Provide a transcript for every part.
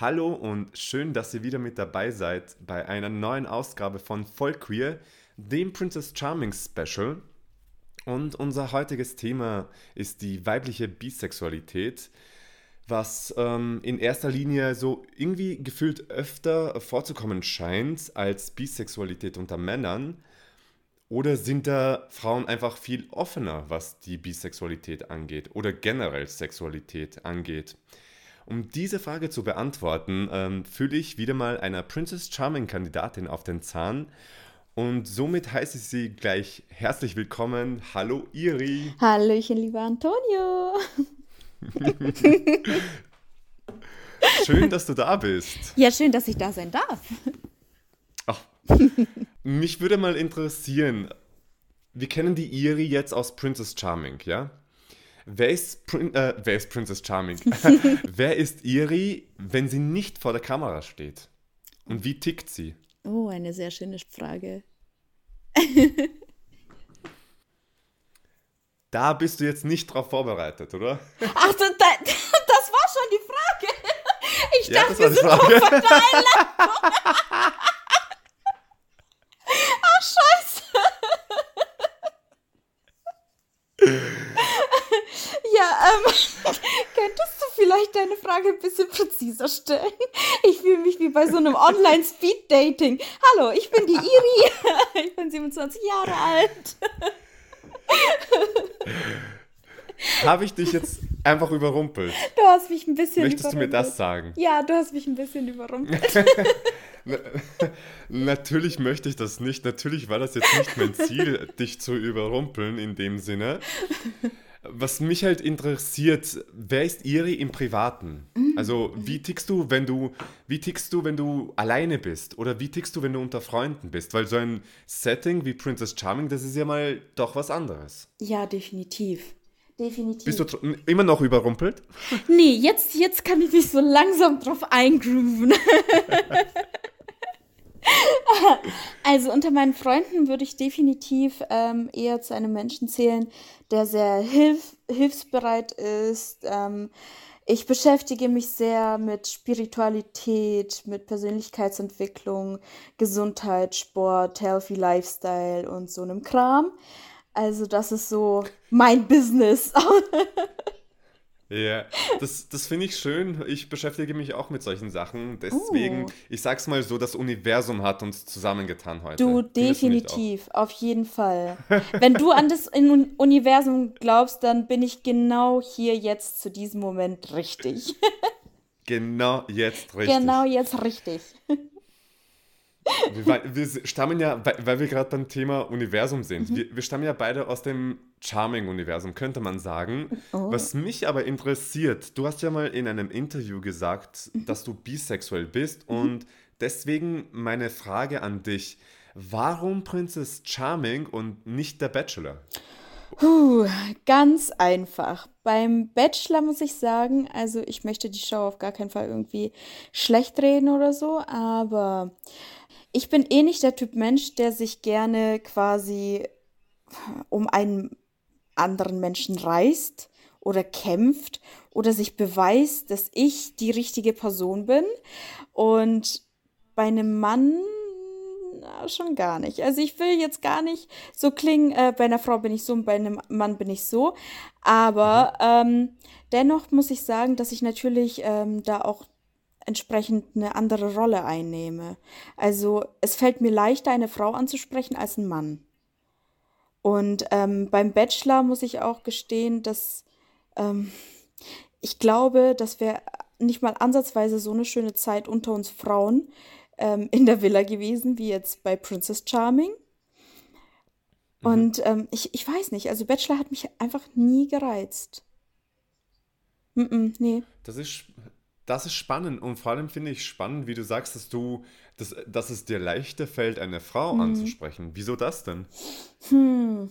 Hallo und schön, dass ihr wieder mit dabei seid bei einer neuen Ausgabe von Voll Queer, dem Princess Charming Special. Und unser heutiges Thema ist die weibliche Bisexualität, was ähm, in erster Linie so irgendwie gefühlt öfter vorzukommen scheint als Bisexualität unter Männern. Oder sind da Frauen einfach viel offener, was die Bisexualität angeht oder generell Sexualität angeht? Um diese Frage zu beantworten, ähm, fühle ich wieder mal einer Princess Charming-Kandidatin auf den Zahn. Und somit heiße ich Sie gleich herzlich willkommen. Hallo Iri. Hallöchen, lieber Antonio. schön, dass du da bist. Ja, schön, dass ich da sein darf. Ach, mich würde mal interessieren, wir kennen die Iri jetzt aus Princess Charming, ja? Wer ist, Prin äh, wer ist Princess Charming? wer ist Iri, wenn sie nicht vor der Kamera steht? Und wie tickt sie? Oh, eine sehr schöne Frage. da bist du jetzt nicht drauf vorbereitet, oder? Ach, das, das war schon die Frage. Ich ja, dachte, wir sind auf Ach, scheiße. ja, ähm, könntest du vielleicht deine Frage ein bisschen präziser stellen? Ich fühle mich wie bei so einem Online-Speed-Dating. Hallo, ich bin die Iri. Ich bin 27 Jahre alt. Habe ich dich jetzt einfach überrumpelt? Du hast mich ein bisschen Möchtest überrumpelt. du mir das sagen? Ja, du hast mich ein bisschen überrumpelt. Natürlich möchte ich das nicht. Natürlich war das jetzt nicht mein Ziel, dich zu überrumpeln in dem Sinne. Was mich halt interessiert, wer ist Iri im Privaten? Also, wie tickst du, wenn du, wie tickst du, wenn du alleine bist? Oder wie tickst du, wenn du unter Freunden bist? Weil so ein Setting wie Princess Charming, das ist ja mal doch was anderes. Ja, definitiv. Definitiv. Bist du immer noch überrumpelt? Nee, jetzt, jetzt kann ich mich so langsam drauf eingrooven. also unter meinen Freunden würde ich definitiv ähm, eher zu einem Menschen zählen, der sehr hilf hilfsbereit ist. Ähm, ich beschäftige mich sehr mit Spiritualität, mit Persönlichkeitsentwicklung, Gesundheit, Sport, Healthy Lifestyle und so einem Kram. Also das ist so mein Business. Ja, das, das finde ich schön. Ich beschäftige mich auch mit solchen Sachen. Deswegen, uh. ich sag's mal so, das Universum hat uns zusammengetan heute. Du, definitiv, auf jeden Fall. Wenn du an das Universum glaubst, dann bin ich genau hier jetzt zu diesem Moment richtig. Genau jetzt richtig. Genau jetzt richtig. Wir, wir stammen ja, weil wir gerade beim Thema Universum sind, mhm. wir, wir, stammen ja beide aus dem Charming-Universum, könnte man sagen. Oh. Was mich aber interessiert, du hast ja mal in einem Interview gesagt, mhm. dass du bisexuell bist mhm. und deswegen meine Frage an dich, warum Princess Charming und nicht der Bachelor? Puh, ganz einfach. Beim Bachelor muss ich sagen, also ich möchte die Show auf gar keinen Fall irgendwie schlecht reden oder so, aber ich bin eh nicht der Typ Mensch, der sich gerne quasi um einen anderen Menschen reißt oder kämpft oder sich beweist, dass ich die richtige Person bin. Und bei einem Mann na, schon gar nicht. Also ich will jetzt gar nicht so klingen, äh, bei einer Frau bin ich so und bei einem Mann bin ich so. Aber mhm. ähm, dennoch muss ich sagen, dass ich natürlich ähm, da auch entsprechend eine andere Rolle einnehme. Also es fällt mir leichter, eine Frau anzusprechen als einen Mann. Und ähm, beim Bachelor muss ich auch gestehen, dass ähm, ich glaube, dass wir nicht mal ansatzweise so eine schöne Zeit unter uns Frauen ähm, in der Villa gewesen, wie jetzt bei Princess Charming. Mhm. Und ähm, ich, ich weiß nicht, also Bachelor hat mich einfach nie gereizt. Mm -mm, nee. Das ist, das ist spannend und vor allem finde ich spannend, wie du sagst, dass du, dass, dass es dir leichter fällt, eine Frau hm. anzusprechen. Wieso das denn? Hm.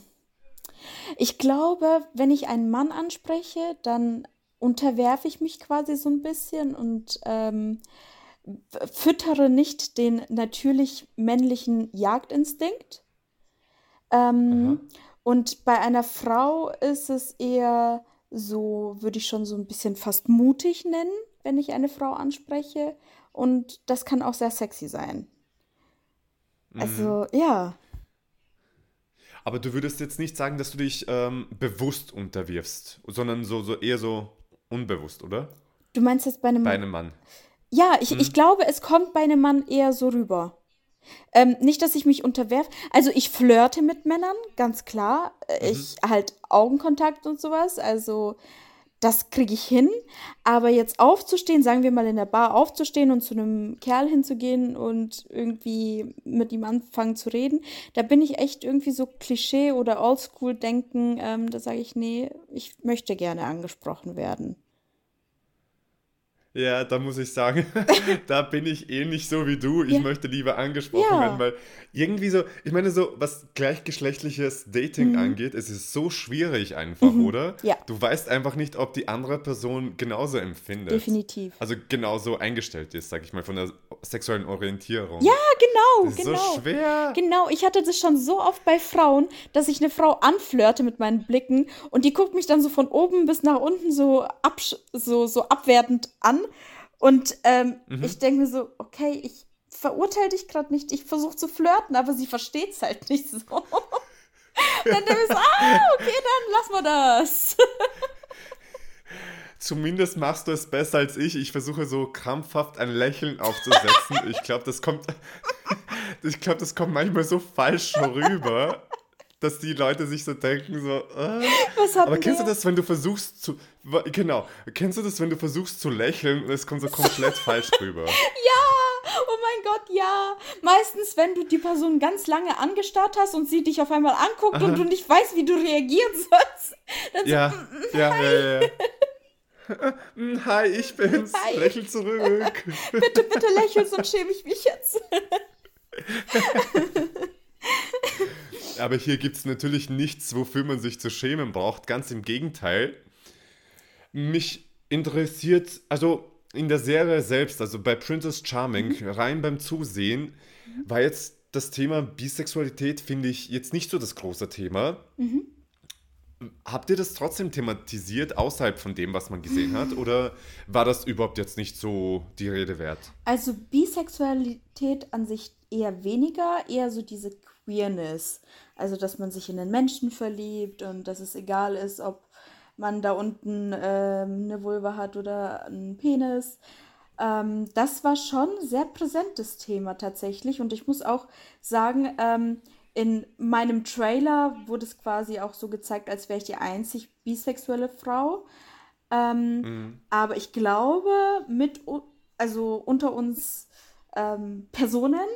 Ich glaube, wenn ich einen Mann anspreche, dann unterwerfe ich mich quasi so ein bisschen und ähm, füttere nicht den natürlich männlichen Jagdinstinkt. Ähm, und bei einer Frau ist es eher so, würde ich schon so ein bisschen fast mutig nennen wenn ich eine Frau anspreche. Und das kann auch sehr sexy sein. Also, ja. Aber du würdest jetzt nicht sagen, dass du dich ähm, bewusst unterwirfst, sondern so, so eher so unbewusst, oder? Du meinst jetzt bei einem Bei Mann? einem Mann. Ja, ich, ich glaube, es kommt bei einem Mann eher so rüber. Ähm, nicht, dass ich mich unterwerfe. Also ich flirte mit Männern, ganz klar. Äh, Ich halt Augenkontakt und sowas. Also das kriege ich hin. Aber jetzt aufzustehen, sagen wir mal in der Bar aufzustehen und zu einem Kerl hinzugehen und irgendwie mit ihm anfangen zu reden, da bin ich echt irgendwie so Klischee oder Oldschool-Denken. Ähm, da sage ich, nee, ich möchte gerne angesprochen werden. Ja, da muss ich sagen, da bin ich ähnlich so wie du. Ich Ja. möchte lieber angesprochen Ja. werden, weil irgendwie so, ich meine, so was gleichgeschlechtliches Dating angeht, es ist so schwierig einfach, oder? Mhm. Ja. Du weißt einfach nicht, ob die andere Person genauso empfindet. Definitiv. Also genauso eingestellt ist, sag ich mal, von der sexuellen Orientierung. Ja, genau, das ist genau. so schwer. Genau, ich hatte das schon so oft bei Frauen, dass ich eine Frau anflirte mit meinen Blicken und die guckt mich dann so von oben bis nach unten so, absch so, so abwertend an. Und ähm, Mhm. ich denke mir so, okay, ich verurteile dich gerade nicht, ich versuche zu flirten, aber sie versteht es halt nicht so. Und dann denke ich so, ah, okay, dann lassen wir das. Zumindest machst du es besser als ich. Ich versuche so krampfhaft ein Lächeln aufzusetzen. Ich glaube, das kommt. Ich glaube, das kommt manchmal so falsch rüber, dass die Leute sich so denken, so. Äh. Was hat Aber kennst du der? das, wenn du versuchst zu. Genau. Kennst du das, wenn du versuchst zu lächeln und es kommt so komplett falsch rüber? Ja, oh mein Gott, ja. Meistens, wenn du die Person ganz lange angestarrt hast und sie dich auf einmal anguckt und du nicht weißt, wie du reagieren sollst, dann so, Ja, ja, ja, ja. ja. Mm, Hi, ich bin's. Hi. Lächel zurück. bitte, bitte lächel, sonst schäme ich mich jetzt. Aber hier gibt es natürlich nichts, wofür man sich zu schämen braucht. Ganz im Gegenteil. Mich interessiert, also in der Serie selbst, also bei Princess Charming, rein beim Zusehen, war jetzt das Thema Bisexualität, finde ich, jetzt nicht so das große Thema. Habt ihr das trotzdem thematisiert, außerhalb von dem, was man gesehen hat? Oder war das überhaupt jetzt nicht so die Rede wert? Also Bisexualität an sich eher weniger, eher so diese Queerness. Also, dass man sich in den Menschen verliebt und dass es egal ist, ob man da unten ähm, eine Vulva hat oder einen Penis. Ähm, das war schon ein sehr präsentes Thema tatsächlich. Und ich muss auch sagen, ähm, in meinem Trailer wurde es quasi auch so gezeigt, als wäre ich die einzig bisexuelle Frau. Ähm, Aber ich glaube, mit, also unter uns ähm, Personen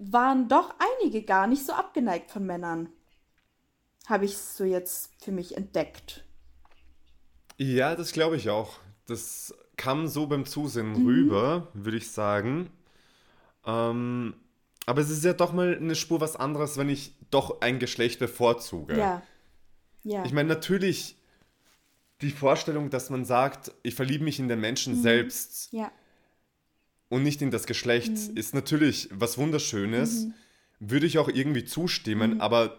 waren doch einige gar nicht so abgeneigt von Männern. Habe ich so jetzt für mich entdeckt. Ja, das glaube ich auch. Das kam so beim Zusehen Mhm. rüber, würde ich sagen. Ähm, aber es ist ja doch mal eine Spur was anderes, wenn ich doch ein Geschlecht bevorzuge. Ja. Ja. Ich meine, natürlich die Vorstellung, dass man sagt, ich verliebe mich in den Menschen Mhm. selbst ja. Und nicht in das Geschlecht, Mhm. ist natürlich was Wunderschönes. Würde ich auch irgendwie zustimmen, Mhm. aber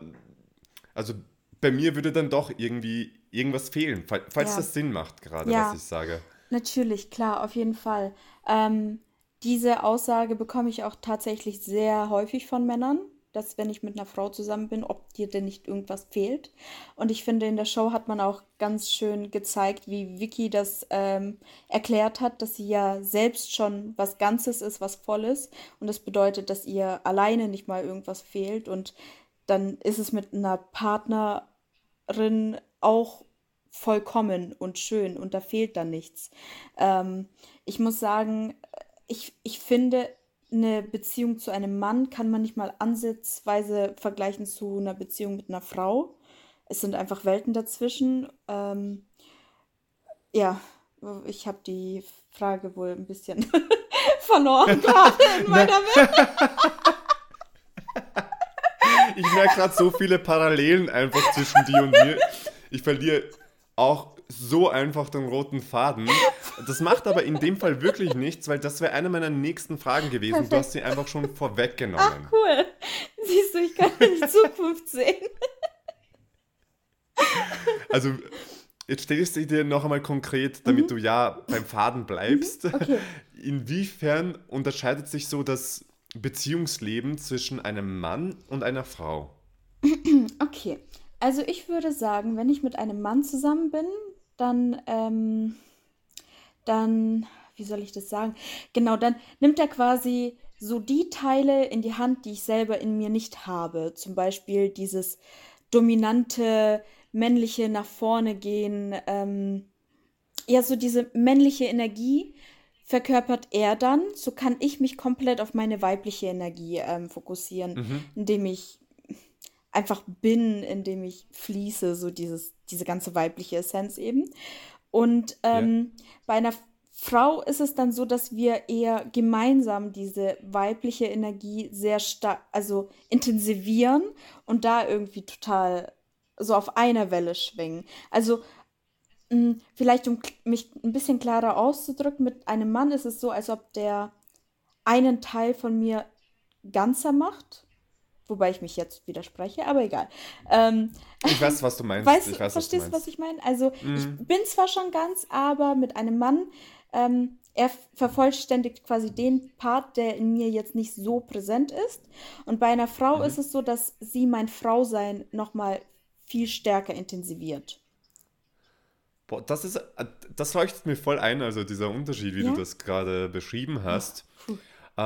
also bei mir würde dann doch irgendwie irgendwas fehlen, fall- falls Ja. das Sinn macht, gerade Ja. was ich sage. Natürlich, klar, auf jeden Fall. Ähm, diese Aussage bekomme ich auch tatsächlich sehr häufig von Männern, dass wenn ich mit einer Frau zusammen bin, ob dir denn nicht irgendwas fehlt. Und ich finde, in der Show hat man auch ganz schön gezeigt, wie Vicky das ähm, erklärt hat, dass sie ja selbst schon was Ganzes ist, was Volles. Und das bedeutet, dass ihr alleine nicht mal irgendwas fehlt. Und dann ist es mit einer Partnerin auch vollkommen und schön und da fehlt dann nichts. Ähm, ich muss sagen, ich, ich finde, eine Beziehung zu einem Mann kann man nicht mal ansatzweise vergleichen zu einer Beziehung mit einer Frau. Es sind einfach Welten dazwischen. Ähm, ja, ich habe die Frage wohl ein bisschen verloren gerade in meiner Welt. Ich merke gerade so viele Parallelen einfach zwischen dir und mir. Ich verliere auch so einfach den roten Faden. Das macht aber in dem Fall wirklich nichts, weil das wäre eine meiner nächsten Fragen gewesen. Du hast sie einfach schon vorweggenommen. Cool. Siehst du, ich kann in die Zukunft sehen. Also, jetzt stell ich dir noch einmal konkret, damit mhm. du ja beim Faden bleibst. Mhm. Okay. Inwiefern unterscheidet sich so das Beziehungsleben zwischen einem Mann und einer Frau? Okay, also ich würde sagen, wenn ich mit einem Mann zusammen bin, dann, ähm, dann, wie soll ich das sagen? Genau, dann nimmt er quasi so die Teile in die Hand, die ich selber in mir nicht habe. Zum Beispiel dieses dominante, männliche nach vorne gehen, ähm, ja, so diese männliche Energie verkörpert er dann. So kann ich mich komplett auf meine weibliche Energie ähm, fokussieren, mhm. indem ich einfach bin, indem ich fließe, so dieses, diese ganze weibliche Essenz eben. Und ähm, ja. bei einer Frau ist es dann so, dass wir eher gemeinsam diese weibliche Energie sehr stark, also intensivieren und da irgendwie total so auf einer Welle schwingen. Also mh, hm, vielleicht um mich ein bisschen klarer auszudrücken, mit einem Mann ist es so, als ob der einen Teil von mir ganzer macht Wobei ich mich jetzt widerspreche, aber egal. Ähm, ich weiß, was du meinst. Weißt, ich weiß, verstehst du, was, was ich meine? Also, mm. ich bin zwar schon ganz, aber mit einem Mann, ähm, er vervollständigt quasi den Part, der in mir jetzt nicht so präsent ist. Und bei einer Frau mhm. ist es so, dass sie mein Frausein nochmal viel stärker intensiviert. Boah, das ist, äh, das leuchtet mir voll ein, also dieser Unterschied, wie ja? du das gerade beschrieben hast. Ja.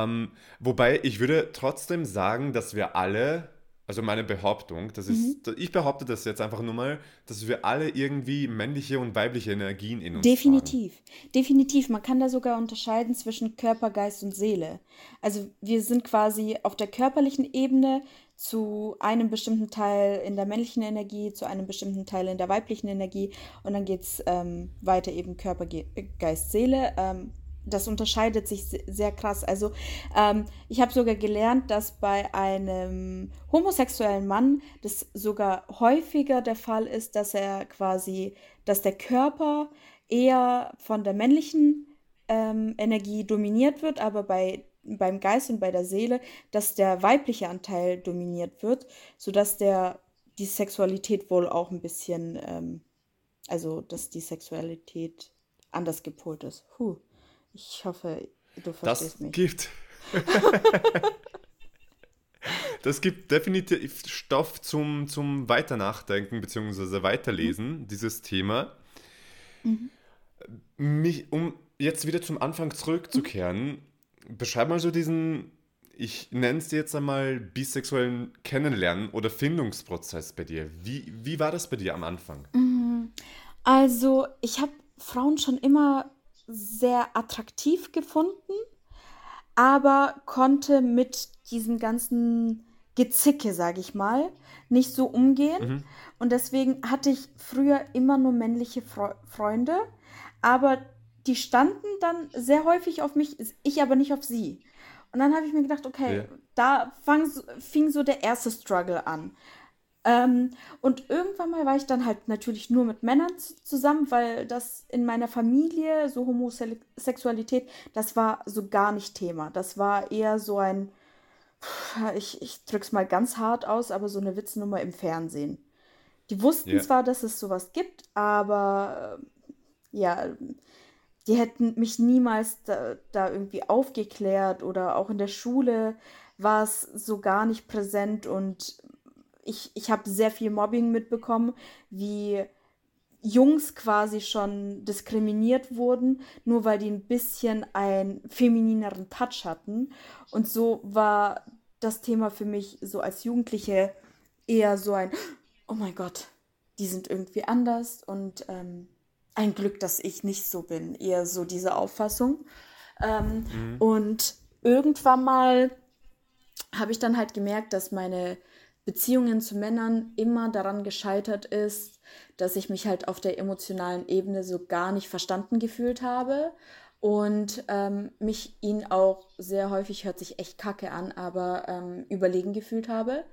Ähm, wobei ich würde trotzdem sagen, dass wir alle, also meine Behauptung, das ist, mhm. ich behaupte das jetzt einfach nur mal, dass wir alle irgendwie männliche und weibliche Energien in uns Definitiv, haben. definitiv. Man kann da sogar unterscheiden zwischen Körper, Geist und Seele. Also wir sind quasi auf der körperlichen Ebene zu einem bestimmten Teil in der männlichen Energie, zu einem bestimmten Teil in der weiblichen Energie und dann geht es ähm, weiter eben Körper, Ge Geist, Seele. Ähm, das unterscheidet sich sehr krass. Also ähm, ich habe sogar gelernt, dass bei einem homosexuellen Mann das sogar häufiger der Fall ist, dass er quasi, dass der Körper eher von der männlichen ähm, Energie dominiert wird, aber bei beim Geist und bei der Seele, dass der weibliche Anteil dominiert wird, sodass der die Sexualität wohl auch ein bisschen, ähm, also dass die Sexualität anders gepolt ist. Puh. Ich hoffe, du verstehst das mich. Gibt. das gibt definitiv Stoff zum, zum Weiternachdenken bzw. Weiterlesen, mhm. dieses Thema. Mhm. Mich, um jetzt wieder zum Anfang zurückzukehren, mhm. beschreib mal so diesen, ich nenne es jetzt einmal bisexuellen Kennenlernen oder Findungsprozess bei dir. Wie, wie war das bei dir am Anfang? Mhm. Also, ich habe Frauen schon immer sehr attraktiv gefunden, aber konnte mit diesem ganzen Gezicke, sage ich mal, nicht so umgehen. Mhm. Und deswegen hatte ich früher immer nur männliche Fre Freunde, aber die standen dann sehr häufig auf mich, ich aber nicht auf sie. Und dann habe ich mir gedacht, okay, ja. da fang, fing so der erste Struggle an. Ähm, und irgendwann mal war ich dann halt natürlich nur mit Männern zusammen, weil das in meiner Familie, so Homosexualität, das war so gar nicht Thema. Das war eher so ein, ich, ich drück's mal ganz hart aus, aber so eine Witznummer im Fernsehen. Die wussten yeah. zwar, dass es sowas gibt, aber äh, ja, die hätten mich niemals da, da irgendwie aufgeklärt oder auch in der Schule war es so gar nicht präsent und ich, ich habe sehr viel Mobbing mitbekommen, wie Jungs quasi schon diskriminiert wurden, nur weil die ein bisschen einen feminineren Touch hatten. Und so war das Thema für mich so als Jugendliche eher so ein, oh mein Gott, die sind irgendwie anders und ähm, ein Glück, dass ich nicht so bin, eher so diese Auffassung. Ähm, mhm. Und irgendwann mal habe ich dann halt gemerkt, dass meine Beziehungen zu Männern immer daran gescheitert ist, dass ich mich halt auf der emotionalen Ebene so gar nicht verstanden gefühlt habe und ähm, mich ihn auch sehr häufig, hört sich echt kacke an, aber ähm, überlegen gefühlt habe.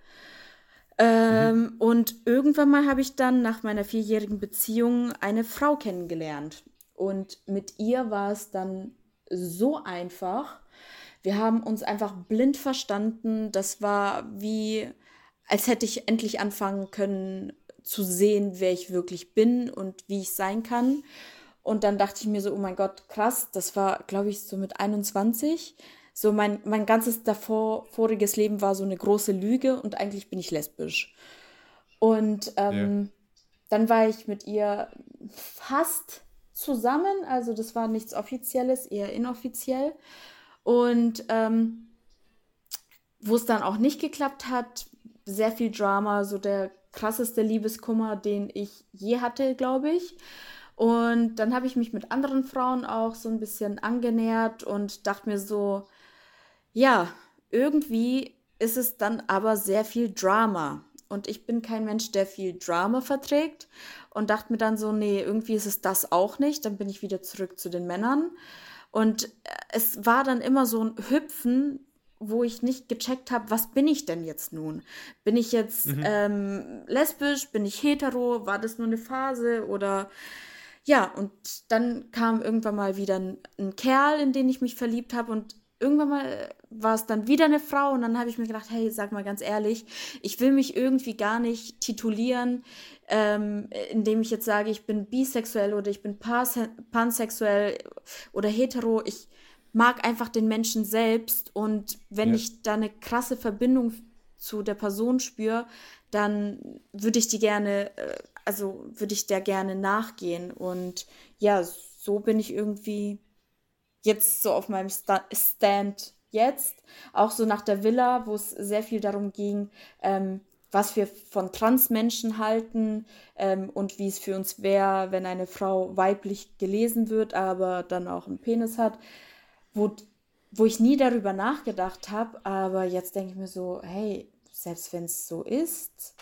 Ähm, mhm. Und irgendwann mal habe ich dann nach meiner vierjährigen Beziehung eine Frau kennengelernt. Und mit ihr war es dann so einfach. Wir haben uns einfach blind verstanden. Das war wie als hätte ich endlich anfangen können zu sehen, wer ich wirklich bin und wie ich sein kann. Und dann dachte ich mir so, oh mein Gott, krass, das war, glaube ich, so mit 21. So mein, mein ganzes davor, voriges Leben war so eine große Lüge und eigentlich bin ich lesbisch. Und ähm, ja. dann war ich mit ihr fast zusammen, also das war nichts Offizielles, eher inoffiziell. Und ähm, wo es dann auch nicht geklappt hat, sehr viel Drama, so der krasseste Liebeskummer, den ich je hatte, glaube ich. Und dann habe ich mich mit anderen Frauen auch so ein bisschen angenähert und dachte mir so, ja, irgendwie ist es dann aber sehr viel Drama. Und ich bin kein Mensch, der viel Drama verträgt. Und dachte mir dann so, nee, irgendwie ist es das auch nicht. Dann bin ich wieder zurück zu den Männern. Und es war dann immer so ein Hüpfen, wo ich nicht gecheckt habe, was bin ich denn jetzt nun? Bin ich jetzt mhm. ähm, lesbisch? Bin ich hetero? War das nur eine Phase? Oder ja, und dann kam irgendwann mal wieder ein, ein Kerl, in den ich mich verliebt habe und irgendwann mal war es dann wieder eine Frau und dann habe ich mir gedacht, hey, sag mal ganz ehrlich, ich will mich irgendwie gar nicht titulieren, ähm, indem ich jetzt sage, ich bin bisexuell oder ich bin pansexuell oder hetero. Ich mag einfach den Menschen selbst und wenn ja. ich da eine krasse Verbindung zu der Person spüre, dann würde ich die gerne, äh, also würde ich der gerne nachgehen und ja, so bin ich irgendwie jetzt so auf meinem Stand jetzt, auch so nach der Villa, wo es sehr viel darum ging, ähm, was wir von Transmenschen halten ähm, und wie es für uns wäre, wenn eine Frau weiblich gelesen wird, aber dann auch einen Penis hat, wo, wo ich nie darüber nachgedacht habe, aber jetzt denke ich mir so, hey, selbst wenn es so ist,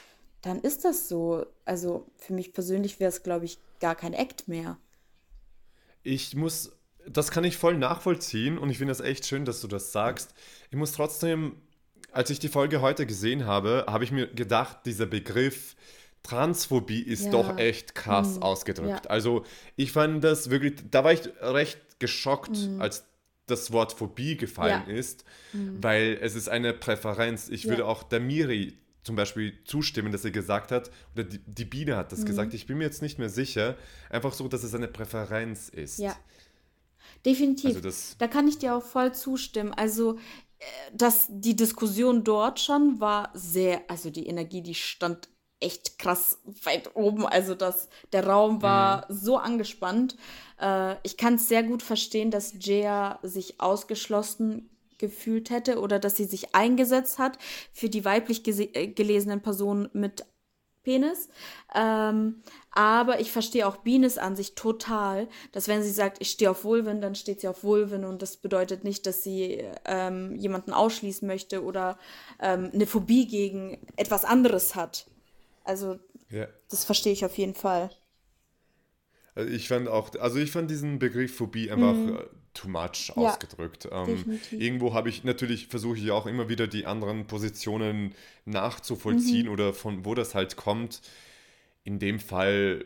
dann ist das so. Also für mich persönlich wäre es, glaube ich, gar kein Act mehr. Ich muss das kann ich voll nachvollziehen und ich finde das echt schön, dass du das sagst. Ich muss trotzdem, als ich die Folge heute gesehen habe, habe ich mir gedacht, dieser Begriff Transphobie ist ja. doch echt krass mhm. ausgedrückt. Ja. Also ich fand das wirklich, da war ich recht geschockt, mhm. als das Wort Phobie gefallen ja. ist, mhm. weil es ist eine Präferenz. Ich würde auch der Miri zum Beispiel zustimmen, dass er gesagt hat, oder die, die Biene hat das mhm. gesagt, ich bin mir jetzt nicht mehr sicher, einfach so, dass es eine Präferenz ist. Ja. Definitiv. Also da kann ich dir auch voll zustimmen. Also, äh, dass die Diskussion dort schon war sehr, also die Energie, die stand echt krass weit oben. Also dass der Raum war mhm. so angespannt. Äh, ich kann es sehr gut verstehen, dass Jaya sich ausgeschlossen gefühlt hätte oder dass sie sich eingesetzt hat für die weiblich äh, gelesenen Personen mit Penis. Ähm, aber ich verstehe auch Bienes an sich total, dass wenn sie sagt, ich stehe auf Vulven, dann steht sie auf Vulven und das bedeutet nicht, dass sie ähm, jemanden ausschließen möchte oder ähm, eine Phobie gegen etwas anderes hat. Also ja. das verstehe ich auf jeden Fall. Also ich fand auch, also ich fand diesen Begriff Phobie einfach mhm. Äh, too much ja, ausgedrückt. Ähm, irgendwo habe ich natürlich, versuche ich auch immer wieder die anderen Positionen nachzuvollziehen mhm. oder von wo das halt kommt. In dem Fall,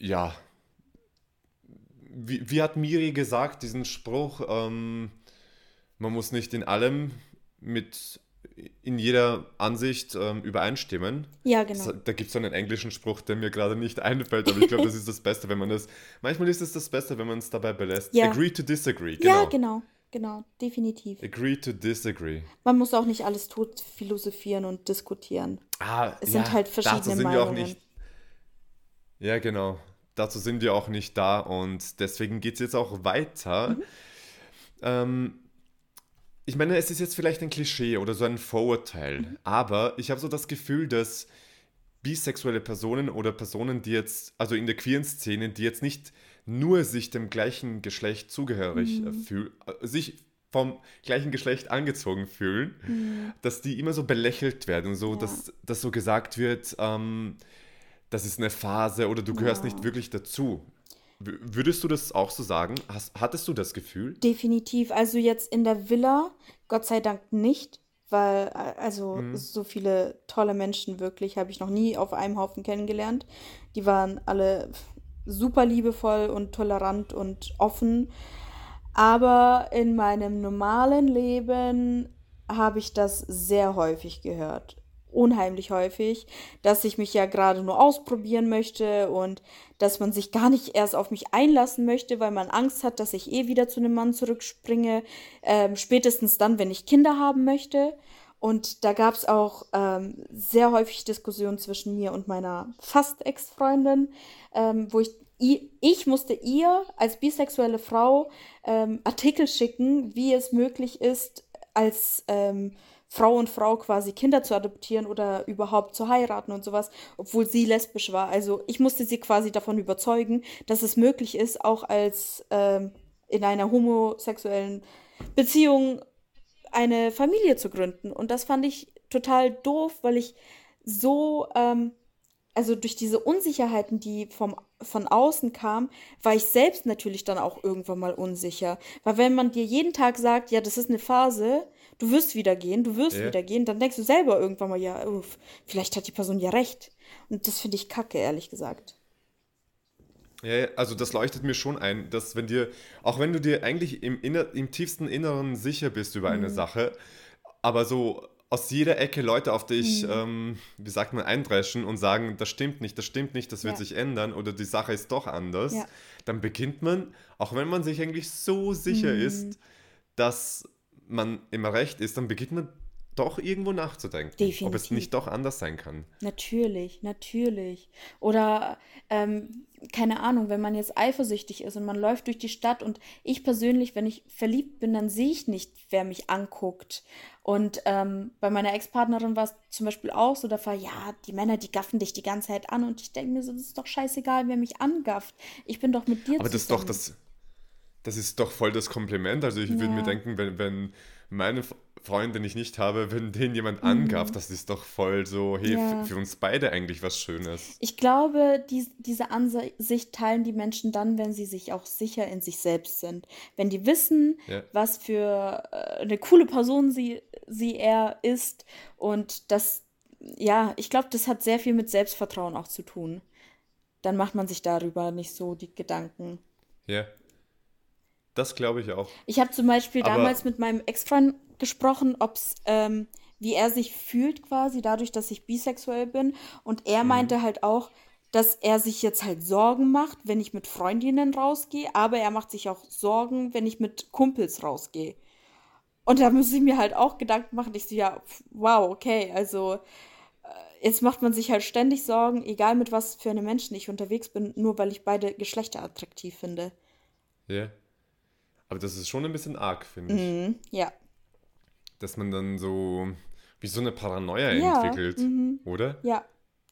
ja, wie, wie hat Miri gesagt, diesen Spruch, ähm, man muss nicht in allem mit in jeder Ansicht ähm, übereinstimmen. Ja, genau. da gibt es einen englischen Spruch, der mir gerade nicht einfällt, aber ich glaube, das ist das Beste, wenn man das. Manchmal ist es das Beste, wenn man es dabei belässt. Ja. Agree to disagree. Genau. Ja, genau. Genau, definitiv. Agree to disagree. Man muss auch nicht alles tot philosophieren und diskutieren. Ah, es ja, sind halt verschiedene dazu sind Meinungen. Wir auch nicht, ja, genau. Dazu sind wir auch nicht da und deswegen geht es jetzt auch weiter. Mhm. Ähm, ich meine, es ist jetzt vielleicht ein Klischee oder so ein Vorurteil, mhm. aber ich habe so das Gefühl, dass bisexuelle Personen oder Personen, die jetzt, also in der queeren Szene, die jetzt nicht nur sich dem gleichen Geschlecht zugehörig mhm. fühlen, äh, sich vom gleichen Geschlecht angezogen fühlen, mhm. dass die immer so belächelt werden, so ja. dass, dass so gesagt wird, ähm, das ist eine Phase oder du gehörst ja. nicht wirklich dazu. Würdest du das auch so sagen? Hast, hattest du das Gefühl? Definitiv. Also jetzt in der Villa, Gott sei Dank nicht, weil also mhm. so viele tolle Menschen wirklich habe ich noch nie auf einem Haufen kennengelernt. Die waren alle super liebevoll und tolerant und offen. Aber in meinem normalen Leben habe ich das sehr häufig gehört. Unheimlich häufig, dass ich mich ja gerade nur ausprobieren möchte und dass man sich gar nicht erst auf mich einlassen möchte, weil man Angst hat, dass ich eh wieder zu einem Mann zurückspringe, ähm, spätestens dann, wenn ich Kinder haben möchte. Und da gab es auch ähm, sehr häufig Diskussionen zwischen mir und meiner fast Ex-Freundin, ähm, wo ich, ich musste ihr als bisexuelle Frau ähm, Artikel schicken, wie es möglich ist, als ähm, Frau und Frau quasi Kinder zu adoptieren oder überhaupt zu heiraten und sowas, obwohl sie lesbisch war. Also ich musste sie quasi davon überzeugen, dass es möglich ist, auch als ähm, in einer homosexuellen Beziehung eine Familie zu gründen. Und das fand ich total doof, weil ich so, ähm, also durch diese Unsicherheiten, die vom, von außen kamen, war ich selbst natürlich dann auch irgendwann mal unsicher. Weil wenn man dir jeden Tag sagt, ja, das ist eine Phase, du wirst wieder gehen, du wirst ja. wieder gehen, dann denkst du selber irgendwann mal, ja, uff, vielleicht hat die Person ja recht. Und das finde ich kacke, ehrlich gesagt. Ja, also das leuchtet mir schon ein, dass wenn dir, auch wenn du dir eigentlich im, inner, im tiefsten Inneren sicher bist über eine mhm. Sache, aber so aus jeder Ecke Leute auf dich, mhm. ähm, wie sagt man, eindreschen und sagen, das stimmt nicht, das stimmt nicht, das wird ja. sich ändern oder die Sache ist doch anders, ja. dann beginnt man, auch wenn man sich eigentlich so sicher mhm. ist, dass man immer recht ist, dann beginnt man doch irgendwo nachzudenken, Definitiv. ob es nicht doch anders sein kann. Natürlich, natürlich. Oder ähm, keine Ahnung, wenn man jetzt eifersüchtig ist und man läuft durch die Stadt und ich persönlich, wenn ich verliebt bin, dann sehe ich nicht, wer mich anguckt. Und ähm, bei meiner Ex-Partnerin war es zum Beispiel auch so, da war, ja, die Männer, die gaffen dich die ganze Zeit an und ich denke mir so, das ist doch scheißegal, wer mich angafft. Ich bin doch mit dir Aber zusammen. das ist doch das, das ist doch voll das Kompliment. Also ich ja. würde mir denken, wenn, wenn meine Freund, den ich nicht habe, wenn den jemand mhm. angab, das ist doch voll so, hey, ja. für uns beide eigentlich was Schönes. Ich glaube, die, diese Ansicht teilen die Menschen dann, wenn sie sich auch sicher in sich selbst sind. Wenn die wissen, ja. was für äh, eine coole Person sie, sie er ist und das, ja, ich glaube, das hat sehr viel mit Selbstvertrauen auch zu tun. Dann macht man sich darüber nicht so die Gedanken. Ja. Das glaube ich auch. Ich habe zum Beispiel Aber damals mit meinem Ex-Freund gesprochen, ob's, ähm, wie er sich fühlt quasi, dadurch, dass ich bisexuell bin. Und er mhm. meinte halt auch, dass er sich jetzt halt Sorgen macht, wenn ich mit Freundinnen rausgehe, aber er macht sich auch Sorgen, wenn ich mit Kumpels rausgehe. Und da muss ich mir halt auch Gedanken machen. Ich so, ja, wow, okay, also äh, jetzt macht man sich halt ständig Sorgen, egal mit was für einem Menschen ich unterwegs bin, nur weil ich beide Geschlechter attraktiv finde. Ja. Aber das ist schon ein bisschen arg, finde ich. Mhm, ja. Dass man dann so wie so eine Paranoia ja, entwickelt, mhm. oder? Ja,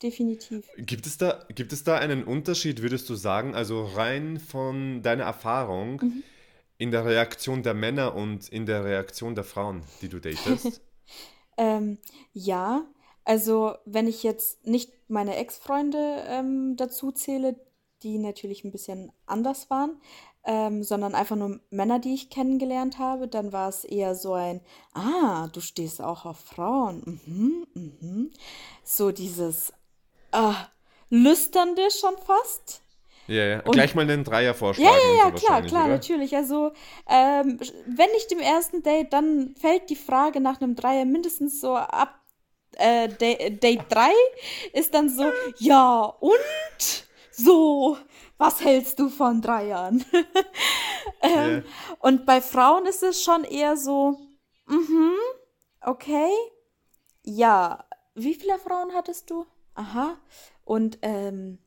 definitiv. Gibt es, da, gibt es da einen Unterschied, würdest du sagen, also rein von deiner Erfahrung mhm. in der Reaktion der Männer und in der Reaktion der Frauen, die du datest? ähm, ja, also wenn ich jetzt nicht meine Ex-Freunde ähm, dazu zähle, die natürlich ein bisschen anders waren, ähm, sondern einfach nur Männer, die ich kennengelernt habe. Dann war es eher so ein, ah, du stehst auch auf Frauen. Mhm, mhm. So dieses ah, Lüsternde schon fast. Ja, ja. Und, Gleich mal einen Dreier vorschlagen. Ja, ja, ja, klar, klar, oder? natürlich. Also, ähm, wenn nicht im ersten Date, dann fällt die Frage nach einem Dreier mindestens so ab äh, Date 3 ist dann so, ja, und so, was hältst du von Dreiern? ähm, yeah. Und bei Frauen ist es schon eher so, mhm, okay, ja, wie viele Frauen hattest du? Aha. Und ähm,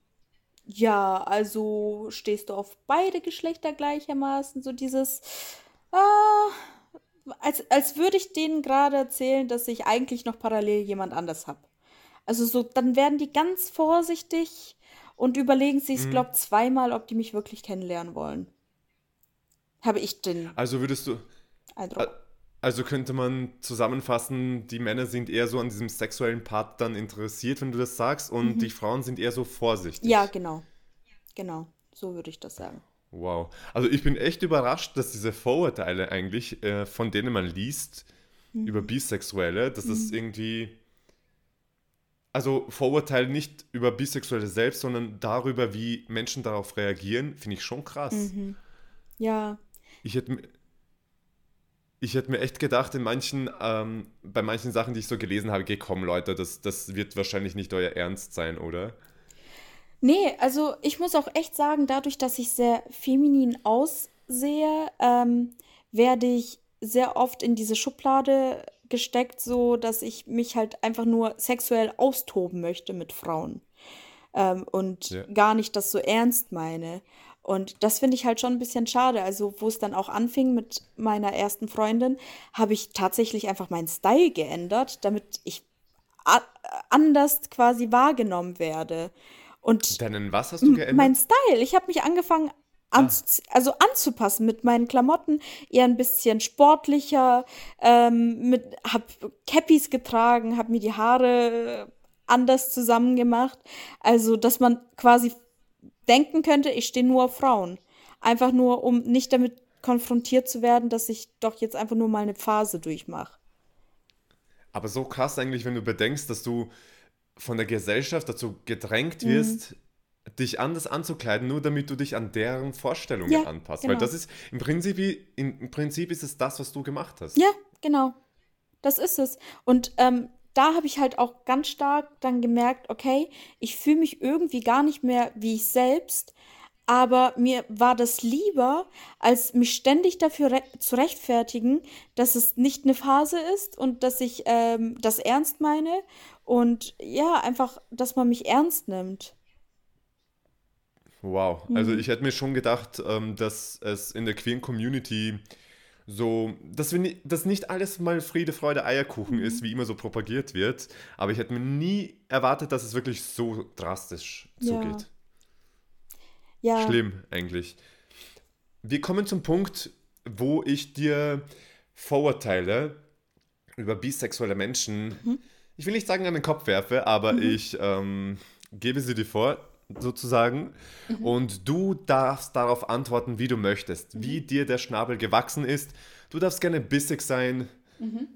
ja, also stehst du auf beide Geschlechter gleichermaßen, so dieses, äh, als, als würde ich denen gerade erzählen, dass ich eigentlich noch parallel jemand anders habe. Also so, dann werden die ganz vorsichtig und überlegen sich, mhm. glaube zweimal, ob die mich wirklich kennenlernen wollen. Habe ich den. Also würdest du. Eindruck. Also könnte man zusammenfassen, die Männer sind eher so an diesem sexuellen Part dann interessiert, wenn du das sagst, und mhm. die Frauen sind eher so vorsichtig. Ja, genau. Genau, so würde ich das sagen. Wow. Also ich bin echt überrascht, dass diese Vorurteile eigentlich, äh, von denen man liest, mhm. über Bisexuelle, dass das mhm. irgendwie also Vorurteile nicht über Bisexuelle selbst, sondern darüber, wie Menschen darauf reagieren, finde ich schon krass. Mhm. Ja. Ich hätte, ich hätte mir echt gedacht, in manchen, ähm, bei manchen Sachen, die ich so gelesen habe, geh komm, Leute, das, das wird wahrscheinlich nicht euer Ernst sein, oder? Nee, also ich muss auch echt sagen, dadurch, dass ich sehr feminin aussehe, ähm, werde ich sehr oft in diese Schublade gesteckt, so dass ich mich halt einfach nur sexuell austoben möchte mit Frauen. Ähm, und Ja. gar nicht das so ernst meine. Und das finde ich halt schon ein bisschen schade. Also, wo es dann auch anfing mit meiner ersten Freundin, habe ich tatsächlich einfach meinen Style geändert, damit ich anders quasi wahrgenommen werde. Und Deinen was hast du geändert? mein Style, ich habe mich angefangen anzu also anzupassen mit meinen Klamotten, eher ein bisschen sportlicher, ähm, mit, hab Cappies getragen, habe mir die Haare anders zusammengemacht. Also, dass man quasi denken könnte, ich stehe nur auf Frauen. Einfach nur, um nicht damit konfrontiert zu werden, dass ich doch jetzt einfach nur mal eine Phase durchmache. Aber so krass eigentlich, wenn du bedenkst, dass du von der Gesellschaft dazu gedrängt Mhm. Dich anders anzukleiden, nur damit du dich an deren Vorstellungen Ja, anpasst. Weil genau. das ist im Prinzip, im, im Prinzip ist es das, was du gemacht hast. Ja, genau. Das ist es. Und ähm, da habe ich halt auch ganz stark dann gemerkt, okay, ich fühle mich irgendwie gar nicht mehr wie ich selbst, aber mir war das lieber, als mich ständig dafür re zu rechtfertigen, dass es nicht eine Phase ist und dass ich ähm, das ernst meine und ja, einfach, dass man mich ernst nimmt. Wow. Also Mhm. ich hätte mir schon gedacht, ähm, dass es in der queeren Community so, dass wir ni dass nicht alles mal Friede, Freude, Eierkuchen ist, Mhm. wie immer so propagiert wird. Aber ich hätte mir nie erwartet, dass es wirklich so drastisch Ja. zugeht. Ja. Schlimm eigentlich. Wir kommen zum Punkt, wo ich dir Vorurteile über bisexuelle Menschen, Mhm. ich will nicht sagen an den Kopf werfe, aber ich ähm, gebe sie dir vor, sozusagen. Mhm. Und du darfst darauf antworten, wie du möchtest, wie Mhm. dir der Schnabel gewachsen ist. Du darfst gerne bissig sein. Mhm.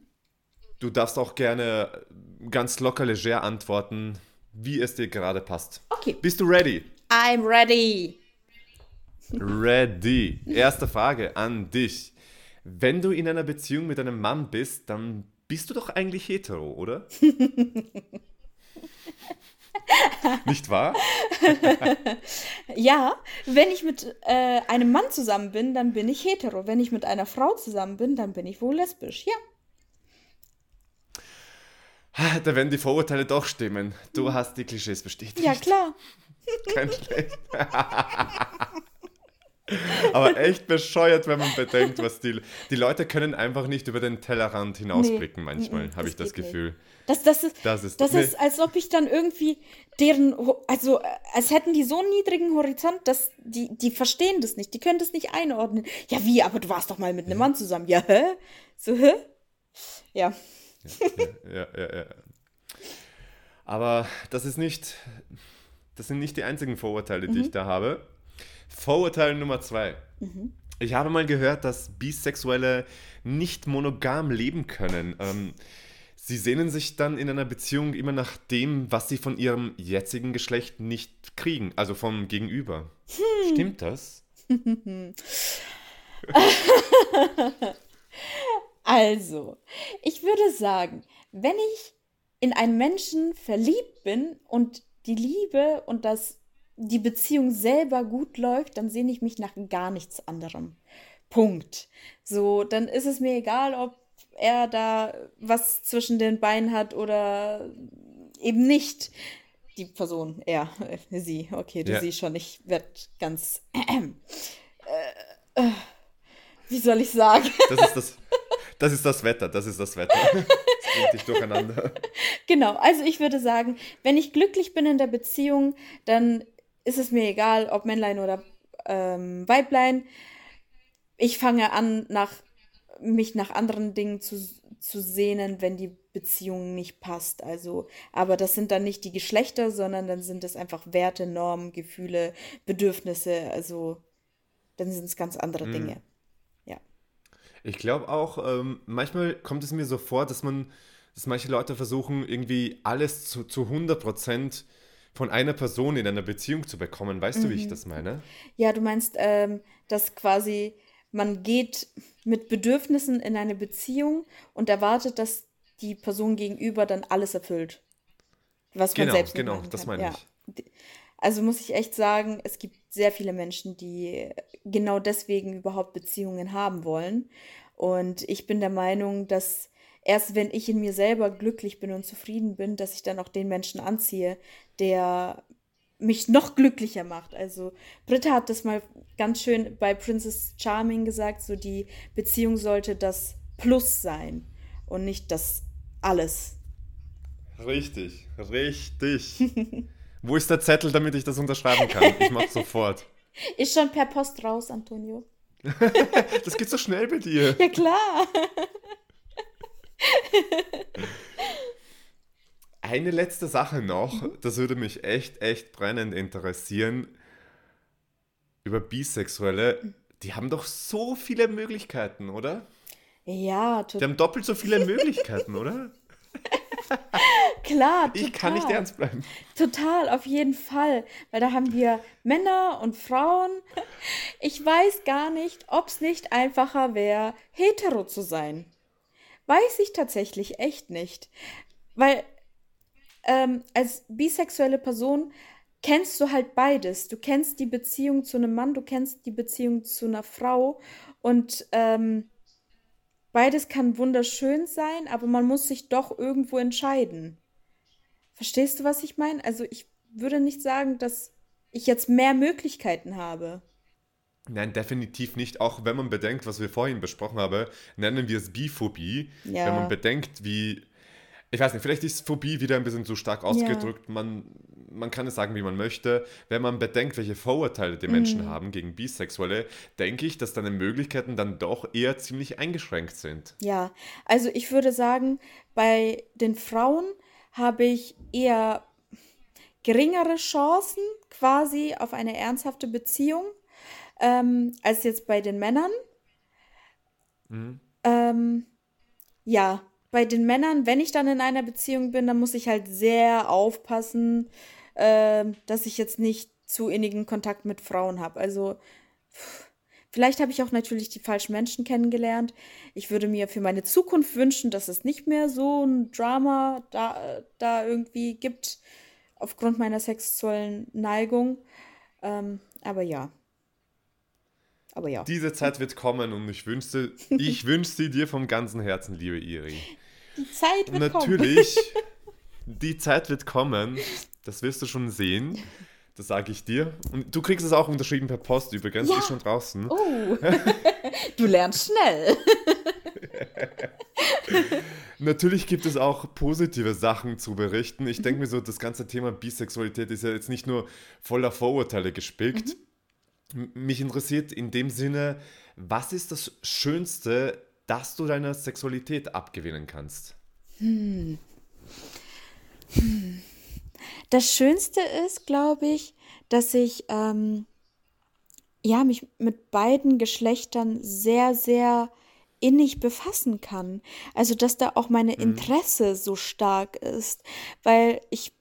Du darfst auch gerne ganz locker leger antworten, wie es dir gerade passt. Okay. Bist du ready? I'm ready. Ready. Erste Frage an dich. Wenn du in einer Beziehung mit einem Mann bist, dann bist du doch eigentlich hetero, oder? Nicht wahr? Ja, wenn ich mit äh, einem Mann zusammen bin, dann bin ich hetero. Wenn ich mit einer Frau zusammen bin, dann bin ich wohl lesbisch. Ja. Da werden die Vorurteile doch stimmen. Du hast die Klischees bestätigt. Ja, klar. Kein schlecht. Aber echt bescheuert, wenn man bedenkt, was die... Die Leute können einfach nicht über den Tellerrand hinausblicken manchmal, mm, habe ich das nicht. Gefühl. Das, das ist, Das ist- das nee. ist, als ob ich dann irgendwie deren, also äh, als hätten die so einen niedrigen Horizont, dass die, die verstehen das nicht, die können das nicht einordnen. Ja, wie, aber du warst doch mal mit einem Mann zusammen. Ja, hä? So, hä? Ja. Ja, ja, ja. Aber das ist nicht, das sind nicht die einzigen Vorurteile, die ich da habe. Vorurteil Nummer zwei. Ich habe mal gehört, dass Bisexuelle nicht monogam leben können. Ähm, sie sehnen sich dann in einer Beziehung immer nach dem, was sie von ihrem jetzigen Geschlecht nicht kriegen, also vom Gegenüber. Stimmt das? Also, ich würde sagen, wenn ich in einen Menschen verliebt bin und die Liebe und das, die Beziehung selber gut läuft, dann sehne ich mich nach gar nichts anderem. Punkt. So, dann ist es mir egal, ob er da was zwischen den Beinen hat oder eben nicht. Die Person, er, äh, sie, okay, du Ja. siehst schon, ich werde ganz, äh, äh, wie soll ich sagen? Das ist das, das ist das Wetter, das ist das Wetter. Das bringt dich durcheinander. Genau, also ich würde sagen, wenn ich glücklich bin in der Beziehung, dann ist es mir egal, ob Männlein oder ähm, Weiblein. Ich fange an, nach, mich nach anderen Dingen zu, zu sehnen, wenn die Beziehung nicht passt. Also, aber das sind dann nicht die Geschlechter, sondern dann sind es einfach Werte, Normen, Gefühle, Bedürfnisse. Also, dann sind es ganz andere Dinge. Ja. Ich glaube auch, ähm, manchmal kommt es mir so vor, dass man, dass manche Leute versuchen, irgendwie alles zu, zu 100% von einer Person in einer Beziehung zu bekommen. Weißt du, wie ich das meine? Ja, du meinst, ähm, dass quasi man geht mit Bedürfnissen in eine Beziehung und erwartet, dass die Person gegenüber dann alles erfüllt. Was man Genau, selbst nicht genau, machen das meine Ja. ich. Also muss ich echt sagen, es gibt sehr viele Menschen, die genau deswegen überhaupt Beziehungen haben wollen. Und ich bin der Meinung, dass erst wenn ich in mir selber glücklich bin und zufrieden bin, dass ich dann auch den Menschen anziehe, der mich noch glücklicher macht. Also Britta hat das mal ganz schön bei Princess Charming gesagt, so die Beziehung sollte das Plus sein und nicht das alles. Richtig, richtig. Wo ist der Zettel, damit ich das unterschreiben kann? Ich mach sofort. Ist schon per Post raus, Antonio. Das geht so schnell bei dir. Ja klar. Eine letzte Sache noch, das würde mich echt, echt brennend interessieren. Über Bisexuelle, die haben doch so viele Möglichkeiten, oder? Ja, Die to haben doppelt so viele Möglichkeiten, oder? klar, Ich kann nicht total. ernst bleiben. Total, auf jeden Fall. Weil da haben wir Männer und Frauen. Ich weiß gar nicht, ob es nicht einfacher wäre, hetero zu sein. Weiß ich tatsächlich echt nicht. Weil ähm, als bisexuelle Person kennst du halt beides. Du kennst die Beziehung zu einem Mann, du kennst die Beziehung zu einer Frau und ähm, beides kann wunderschön sein, aber man muss sich doch irgendwo entscheiden. Verstehst du, was ich meine? Also ich würde nicht sagen, dass ich jetzt mehr Möglichkeiten habe. Nein, definitiv nicht. Auch wenn man bedenkt, was wir vorhin besprochen haben, nennen wir es Biphobie. Ja. Wenn man bedenkt, wie. Ich weiß nicht, vielleicht ist Phobie wieder ein bisschen zu stark ausgedrückt. Man, man kann es sagen, wie man möchte. Wenn man bedenkt, welche Vorurteile die Menschen haben gegen Bisexuelle, denke ich, dass deine Möglichkeiten dann doch eher ziemlich eingeschränkt sind. Ja, also ich würde sagen, bei den Frauen habe ich eher geringere Chancen quasi auf eine ernsthafte Beziehung ähm, als jetzt bei den Männern. Ähm, ja, bei den Männern, wenn ich dann in einer Beziehung bin, dann muss ich halt sehr aufpassen, ähm, dass ich jetzt nicht zu innigen Kontakt mit Frauen habe. Also vielleicht habe ich auch natürlich die falschen Menschen kennengelernt. Ich würde mir für meine Zukunft wünschen, dass es nicht mehr so ein Drama da, da irgendwie gibt, aufgrund meiner sexuellen Neigung. Ähm, aber ja. Aber ja. Diese Zeit wird kommen und ich wünsche, ich wünsche sie dir vom ganzen Herzen, liebe Iri. Die Zeit wird kommen. Natürlich, die Zeit wird kommen, das wirst du schon sehen. Das sage ich dir. Und du kriegst es auch unterschrieben per Post übrigens, Ja. ist schon draußen. Oh, du lernst schnell. Natürlich gibt es auch positive Sachen zu berichten. Mhm. Ich denke mir so, das ganze Thema Bisexualität ist ja jetzt nicht nur voller Vorurteile gespickt. Mhm. Mich interessiert in dem Sinne, was ist das Schönste, das du deiner Sexualität abgewinnen kannst? Das Schönste ist, glaube ich, dass ich ähm, ja, mich mit beiden Geschlechtern sehr, sehr innig befassen kann. Also, dass da auch meine Interesse so stark ist, weil ich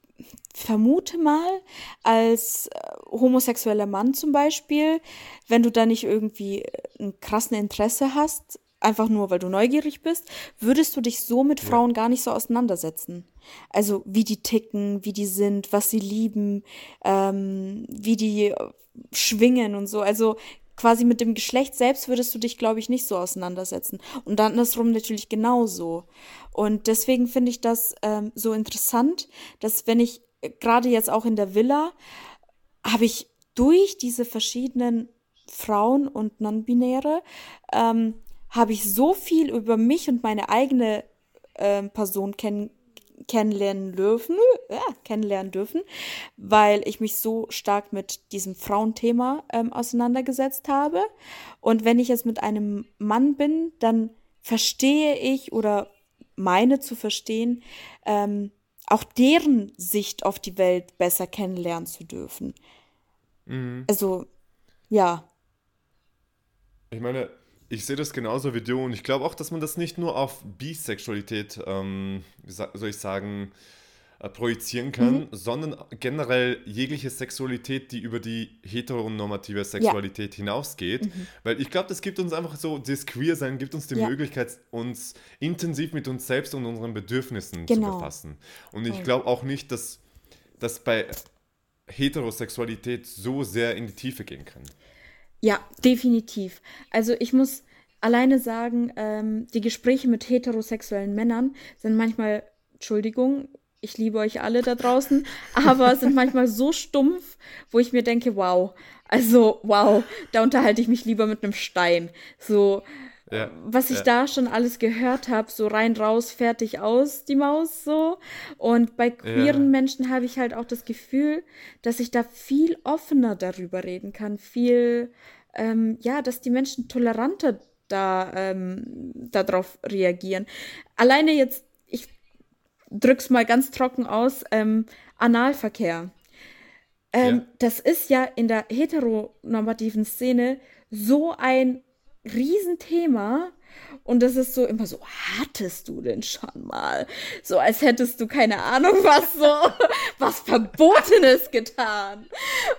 vermute mal, als äh, homosexueller Mann zum Beispiel, wenn du da nicht irgendwie äh, einen krassen Interesse hast, einfach nur weil du neugierig bist, würdest du dich so mit Frauen gar nicht so auseinandersetzen. Also wie die ticken, wie die sind, was sie lieben, ähm, wie die äh, schwingen und so. Also quasi mit dem Geschlecht selbst würdest du dich, glaube ich, nicht so auseinandersetzen. Und dann andersrum natürlich genauso. Und deswegen finde ich das ähm, so interessant, dass wenn ich gerade jetzt auch in der Villa, habe ich durch diese verschiedenen Frauen und Non-Binäre, ähm, habe ich so viel über mich und meine eigene ähm, Person kenn kennenlernen dürfen, ja, kennenlernen dürfen, weil ich mich so stark mit diesem Frauenthema ähm, auseinandergesetzt habe. Und wenn ich jetzt mit einem Mann bin, dann verstehe ich oder meine zu verstehen, ähm, auch deren Sicht auf die Welt besser kennenlernen zu dürfen. Also, ja, Ich meine, ich sehe das genauso wie du und ich glaube auch, dass man das nicht nur auf Bisexualität, ähm, soll ich sagen, äh, projizieren kann, mhm. sondern generell jegliche Sexualität, die über die heteronormative Sexualität ja. hinausgeht. Mhm. Weil ich glaube, das gibt uns einfach so, das Queer-Sein gibt uns die ja. Möglichkeit, uns intensiv mit uns selbst und unseren Bedürfnissen genau. zu befassen. Und ich glaube auch nicht, dass das bei Heterosexualität so sehr in die Tiefe gehen kann. Ja, definitiv. Also ich muss alleine sagen, ähm, die Gespräche mit heterosexuellen Männern sind manchmal, Entschuldigung, ich liebe euch alle da draußen, aber sind manchmal so stumpf, wo ich mir denke, wow, also wow, da unterhalte ich mich lieber mit einem Stein. So, ja, was ich ja. da schon alles gehört habe, so rein, raus, fertig, aus, die Maus so. Und bei queeren ja. Menschen habe ich halt auch das Gefühl, dass ich da viel offener darüber reden kann, viel, ähm, ja, dass die Menschen toleranter da ähm, darauf reagieren. Alleine jetzt, drück's mal ganz trocken aus, ähm, Analverkehr. Ähm, das ist ja in der heteronormativen Szene so ein Riesenthema. Und das ist so immer so, hattest du denn schon mal? So als hättest du keine Ahnung, was so, was Verbotenes getan.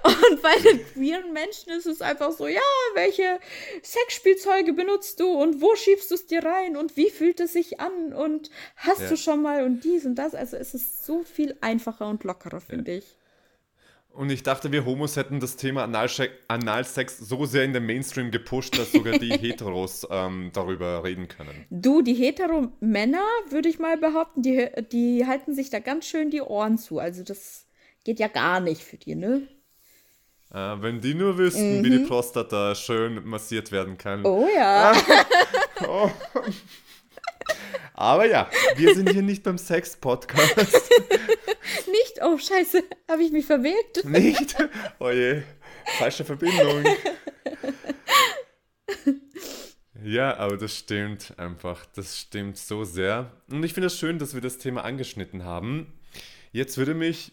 Und bei den queeren Menschen ist es einfach so, ja, welche Sexspielzeuge benutzt du und wo schiebst du es dir rein und wie fühlt es sich an und hast ja. du schon mal und dies und das. Also es ist so viel einfacher und lockerer, finde ja. ich. Und ich dachte, wir Homos hätten das Thema Analsex so sehr in den Mainstream gepusht, dass sogar die Heteros ähm, darüber reden können. Du, die Hetero-Männer, würde ich mal behaupten, die, die halten sich da ganz schön die Ohren zu. Also das geht ja gar nicht für die, ne? Äh, wenn die nur wüssten, mhm. wie die mhm. Prostata schön massiert werden kann. Oh ja. oh. Aber ja, wir sind hier nicht beim Sex-Podcast. Nicht? Oh, scheiße. Habe ich mich verwirkt? Nicht? Oh je. Falsche Verbindung. Ja, aber das stimmt einfach. Das stimmt so sehr. Und ich finde es schön, dass wir das Thema angeschnitten haben. Jetzt würde mich.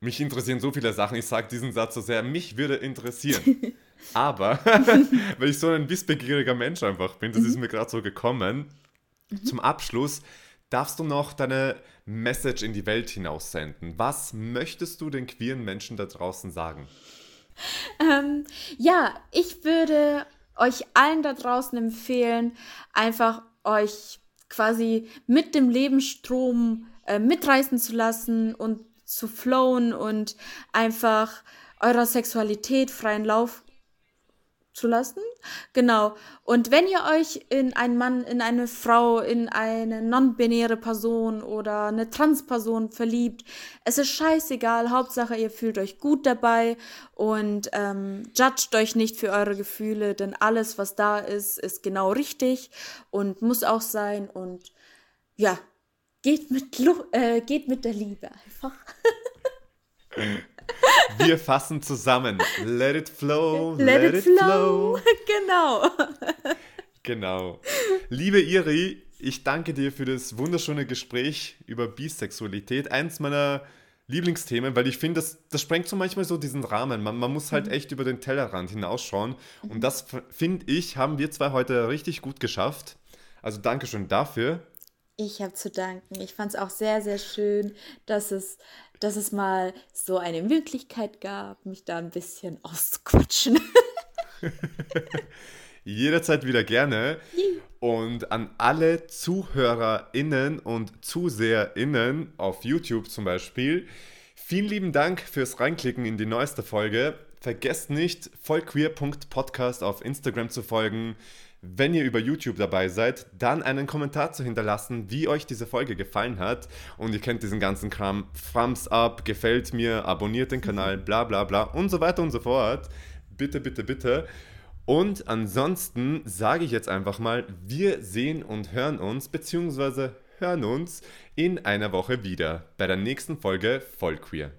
Mich interessieren so viele Sachen. Ich sage diesen Satz so sehr. Mich würde interessieren. aber, weil ich so ein wissbegieriger Mensch einfach bin, das ist mir gerade so gekommen. Mhm. Zum Abschluss darfst du noch deine Message in die Welt hinaussenden. Was möchtest du den queeren Menschen da draußen sagen? Ähm, ja, ich würde euch allen da draußen empfehlen, einfach euch quasi mit dem Lebensstrom äh, mitreißen zu lassen und zu flowen und einfach eurer Sexualität freien Lauf zu lassen. Genau. Und wenn ihr euch in einen Mann, in eine Frau, in eine non-binäre Person oder eine Transperson verliebt, es ist scheißegal. Hauptsache, ihr fühlt euch gut dabei und ähm, judgt euch nicht für eure Gefühle, denn alles, was da ist, ist genau richtig und muss auch sein. Und ja, geht mit, Lu äh, geht mit der Liebe einfach. Wir fassen zusammen. Let it flow, let, let it, flow. flow. Genau. Genau. Liebe Iri, ich danke dir für das wunderschöne Gespräch über Bisexualität. Eins meiner Lieblingsthemen, weil ich finde, das, das sprengt so manchmal so diesen Rahmen. Man, man muss halt mhm. echt über den Tellerrand hinausschauen. Und das, finde ich, haben wir zwei heute richtig gut geschafft. Also danke schön dafür. Ich habe zu danken. Ich fand es auch sehr, sehr schön, dass es dass es mal so eine Möglichkeit gab, mich da ein bisschen auszuquatschen. Jederzeit wieder gerne. Und an alle ZuhörerInnen und ZuseherInnen auf YouTube zum Beispiel, vielen lieben Dank fürs Reinklicken in die neueste Folge. Vergesst nicht, vollqueer.podcast auf Instagram zu folgen. Wenn ihr über YouTube dabei seid, dann einen Kommentar zu hinterlassen, wie euch diese Folge gefallen hat. Und ihr kennt diesen ganzen Kram. Thumbs up, gefällt mir, abonniert den Kanal, bla bla bla und so weiter und so fort. Bitte, bitte, bitte. Und ansonsten sage ich jetzt einfach mal, wir sehen und hören uns, beziehungsweise hören uns in einer Woche wieder bei der nächsten Folge Vollqueer.